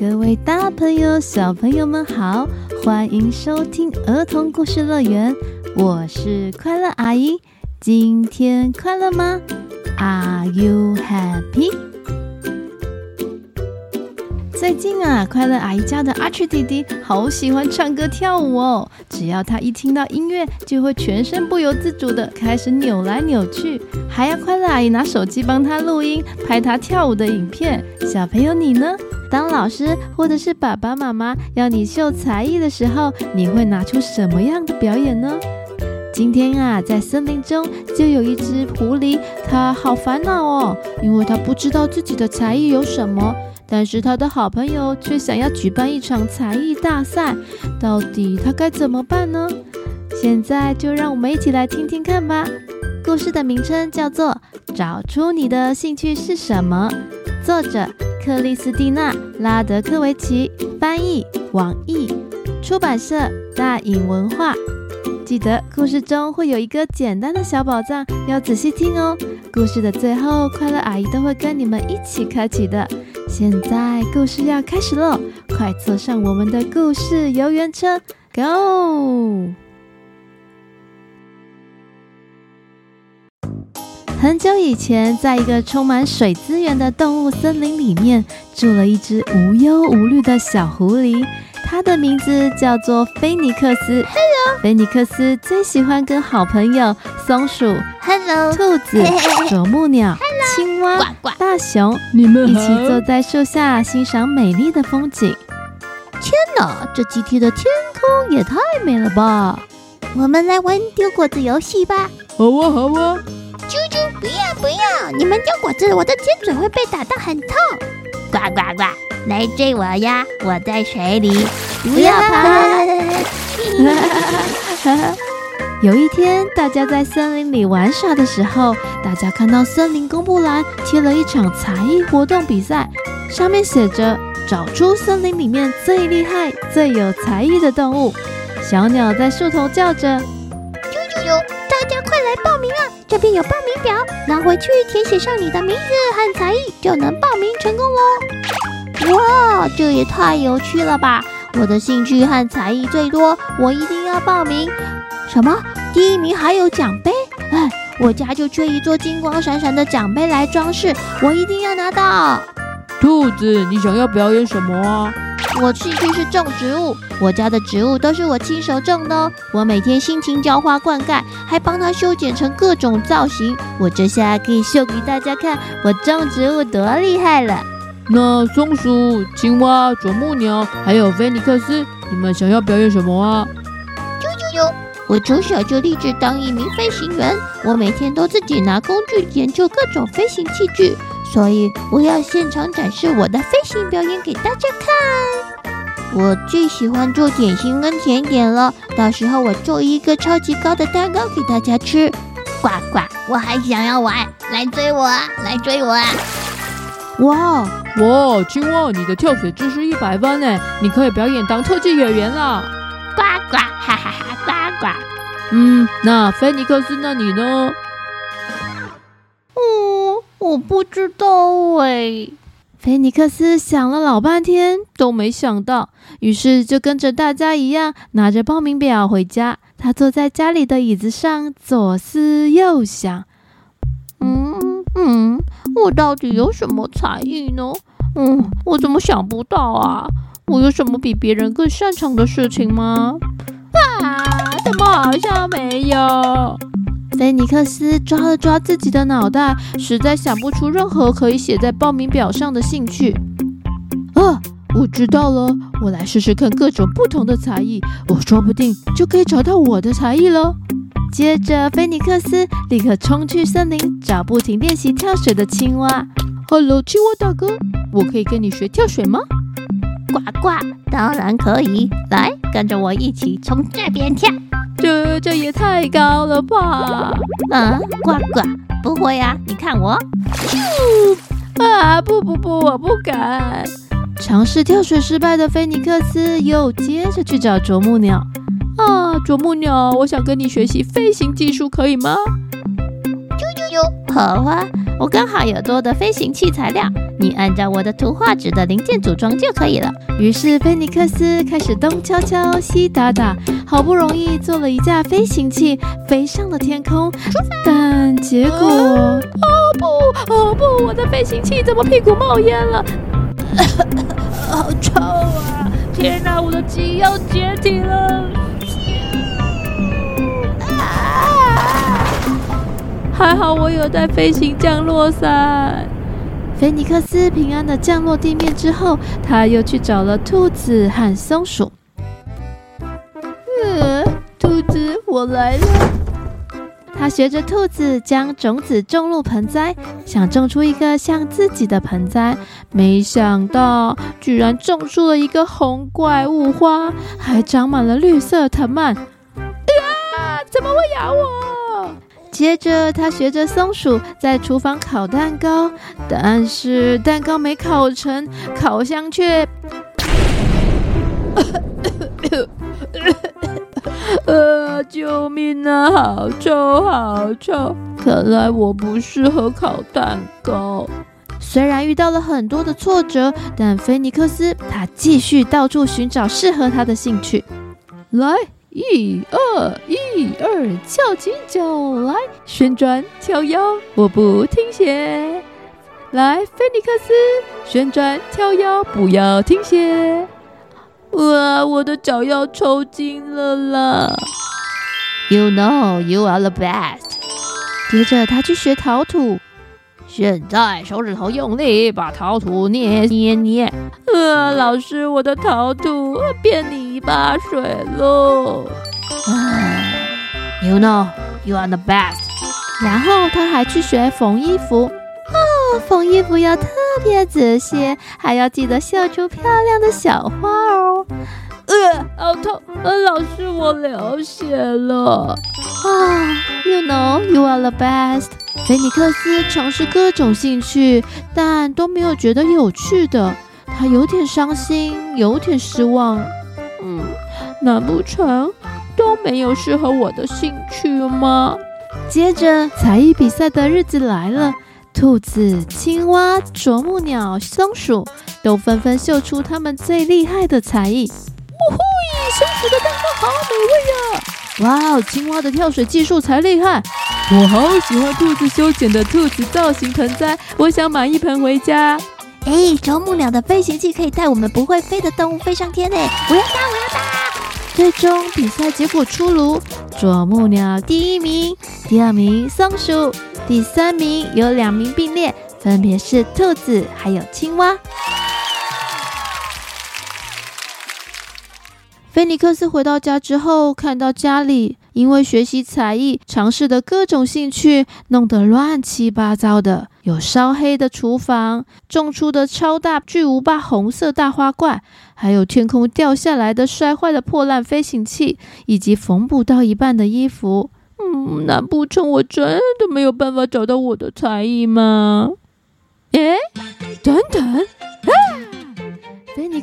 各位大朋友、小朋友们好，欢迎收听儿童故事乐园，我是快乐阿姨。今天快乐吗？Are you happy？最近啊，快乐阿姨家的阿曲弟弟好喜欢唱歌跳舞哦，只要他一听到音乐，就会全身不由自主地开始扭来扭去，还要快乐阿姨拿手机帮他录音，拍他跳舞的影片。小朋友你呢？当老师或者是爸爸妈妈要你秀才艺的时候，你会拿出什么样的表演呢？今天啊，在森林中就有一只狐狸，它好烦恼哦，因为它不知道自己的才艺有什么，但是它的好朋友却想要举办一场才艺大赛，到底它该怎么办呢？现在就让我们一起来听听看吧。故事的名称叫做《找出你的兴趣是什么》，作者。克里斯蒂娜·拉德科维奇翻译，网易出版社大颖文化。记得故事中会有一个简单的小宝藏，要仔细听哦。故事的最后，快乐阿姨都会跟你们一起开启的。现在故事要开始喽，快坐上我们的故事游园车，Go！很久以前，在一个充满水资源的动物森林里面，住了一只无忧无虑的小狐狸。它的名字叫做菲尼克斯。Hello，菲尼克斯最喜欢跟好朋友松鼠、Hello，兔子、啄木鸟、Hello，青蛙、呱呱、大熊，你们一起坐在树下欣赏美丽的风景。天哪，这几天的天空也太美了吧！我们来玩丢果子游戏吧。好啊，好啊。不要不要！你们丢果子，我的尖嘴会被打到很痛。呱呱呱，来追我呀！我在水里，不要怕。有一天，大家在森林里玩耍的时候，大家看到森林公布栏贴了一场才艺活动比赛，上面写着“找出森林里面最厉害、最有才艺的动物”。小鸟在树头叫着：“啾啾啾，大家快来报名啊！”这边有报名表，拿回去填写上你的名字和才艺，就能报名成功喽！哇，这也太有趣了吧！我的兴趣和才艺最多，我一定要报名。什么？第一名还有奖杯？哎，我家就缺一座金光闪闪的奖杯来装饰，我一定要拿到。兔子，你想要表演什么啊？我兴趣是种植物，我家的植物都是我亲手种的哦。我每天辛勤浇花灌溉，还帮它修剪成各种造型。我这下可以秀给大家看，我种植物多厉害了。那松鼠、青蛙、啄木鸟，还有菲尼克斯，你们想要表演什么啊？啾啾啾！我从小就立志当一名飞行员，我每天都自己拿工具研究各种飞行器具。所以我要现场展示我的飞行表演给大家看。我最喜欢做点心跟甜点了，到时候我做一个超级高的蛋糕给大家吃。呱呱，我还想要玩，来追我啊，来追我啊！哇哇，青蛙，你的跳水知识一百分呢，你可以表演当特技演员了。呱呱，哈哈哈，呱呱。嗯，那菲尼克斯，那你呢？我不知道哎，菲尼克斯想了老半天都没想到，于是就跟着大家一样拿着报名表回家。他坐在家里的椅子上，左思右想，嗯嗯，我到底有什么才艺呢？嗯，我怎么想不到啊？我有什么比别人更擅长的事情吗？啊，怎么好像没有？菲尼克斯抓了抓自己的脑袋，实在想不出任何可以写在报名表上的兴趣。啊，我知道了，我来试试看各种不同的才艺，我说不定就可以找到我的才艺了。接着，菲尼克斯立刻冲去森林，找不停练习跳水的青蛙。Hello，青蛙大哥，我可以跟你学跳水吗？呱呱，当然可以，来，跟着我一起从这边跳。这这也太高了吧！啊，呱呱，不会呀、啊，你看我，啊，不不不，我不敢。尝试跳水失败的菲尼克斯又接着去找啄木鸟。啊，啄木鸟，我想跟你学习飞行技术，可以吗？啾啾啾，好啊！我刚好有多的飞行器材料，你按照我的图画纸的零件组装就可以了。于是菲尼克斯开始东敲敲西打打，好不容易做了一架飞行器，飞上了天空。但结果，哦不，哦不，我的飞行器怎么屁股冒烟了？好臭啊！天哪，我的鸡要解体了！还好我有带飞行降落伞。菲尼克斯平安的降落地面之后，他又去找了兔子和松鼠。呃，兔子，我来了。他学着兔子将种子种入盆栽，想种出一个像自己的盆栽，没想到居然种出了一个红怪物花，还长满了绿色藤蔓。啊！怎么会咬我？接着，他学着松鼠在厨房烤蛋糕，但是蛋糕没烤成，烤箱却……呃，救命啊！好臭，好臭！看来我不适合烤蛋糕。虽然遇到了很多的挫折，但菲尼克斯他继续到处寻找适合他的兴趣。来。一二一二，翘起脚来，旋转跳腰，我不停歇。来，菲尼克斯，旋转跳腰，不要停歇。哇，我的脚要抽筋了啦！You know you are the best。接着他去学陶土。现在手指头用力把陶土捏捏捏。呃，老师，我的陶土变泥巴水了。唉，You know you are the best。然后他还去学缝衣服。哦，缝衣服要特别仔细，还要记得绣出漂亮的小花哦。呃，好痛！呃，老师，我流血了。啊，You know you are the best。菲尼克斯尝试各种兴趣，但都没有觉得有趣的。他有点伤心，有点失望。嗯，难不成都没有适合我的兴趣吗？接着，才艺比赛的日子来了，兔子、青蛙、啄木鸟、松鼠都纷纷秀出他们最厉害的才艺。呜呼！松鼠的蛋糕好美味呀！哇哦，青蛙的跳水技术才厉害。我好喜欢兔子修剪的兔子造型盆栽，我想买一盆回家。哎，啄木鸟的飞行器可以带我们不会飞的动物飞上天呢！我要搭，我要搭！最终比赛结果出炉，啄木鸟第一名，第二名松鼠，第三名有两名并列，分别是兔子还有青蛙。菲尼克斯回到家之后，看到家里因为学习才艺、尝试的各种兴趣，弄得乱七八糟的。有烧黑的厨房，种出的超大巨无霸红色大花怪，还有天空掉下来的摔坏的破烂飞行器，以及缝补到一半的衣服。嗯，难不成我真的没有办法找到我的才艺吗？诶，等等，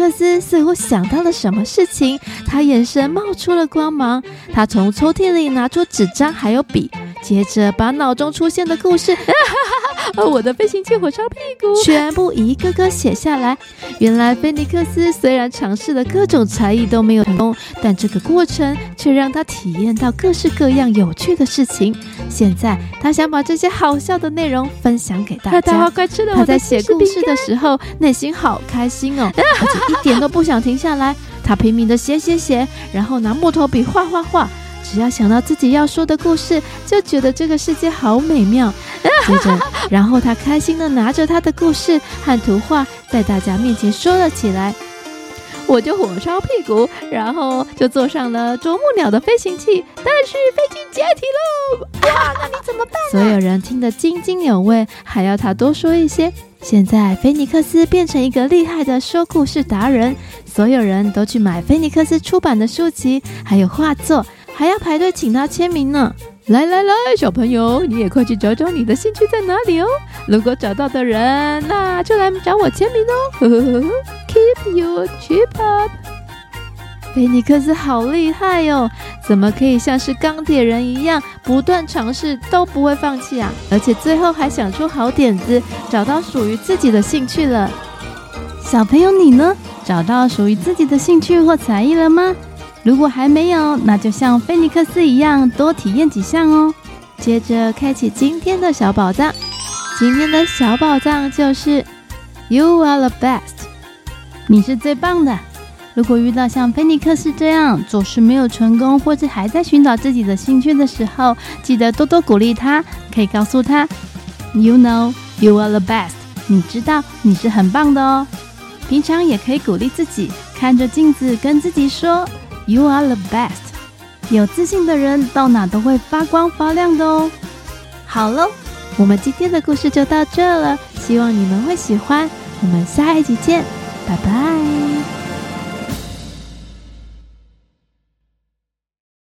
克斯似乎想到了什么事情，他眼神冒出了光芒。他从抽屉里拿出纸张还有笔，接着把脑中出现的故事，我的飞行器火烧屁股，全部一个个写下来。原来菲尼克斯虽然尝试了各种才艺都没有成功，但这个过程却让他体验到各式各样有趣的事情。现在他想把这些好笑的内容分享给大家。他在写故事的时候，内心好开心哦。而且一点都不想停下来，他拼命的写写写，然后拿木头笔画画画。只要想到自己要说的故事，就觉得这个世界好美妙。接着，然后他开心的拿着他的故事和图画，在大家面前说了起来。我就火烧屁股，然后就坐上了啄木鸟的飞行器，但是飞机解体喽。哇，那你怎么办？所有人听得津津有味，还要他多说一些。现在，菲尼克斯变成一个厉害的说故事达人，所有人都去买菲尼克斯出版的书籍，还有画作，还要排队请他签名呢。来来来，小朋友，你也快去找找你的兴趣在哪里哦。如果找到的人，那就来找我签名哦。呵呵呵，Keep your chip up。菲尼克斯好厉害、哦，怎么可以像是钢铁人一样不断尝试都不会放弃啊？而且最后还想出好点子，找到属于自己的兴趣了。小朋友，你呢？找到属于自己的兴趣或才艺了吗？如果还没有，那就像菲尼克斯一样，多体验几项哦。接着开启今天的小宝藏。今天的小宝藏就是 You are the best，你是最棒的。如果遇到像菲尼克斯这样总是没有成功，或者还在寻找自己的兴趣的时候，记得多多鼓励他。可以告诉他，You know you are the best，你知道你是很棒的哦。平常也可以鼓励自己，看着镜子跟自己说，You are the best。有自信的人到哪都会发光发亮的哦。好喽，我们今天的故事就到这了，希望你们会喜欢。我们下一集见，拜拜。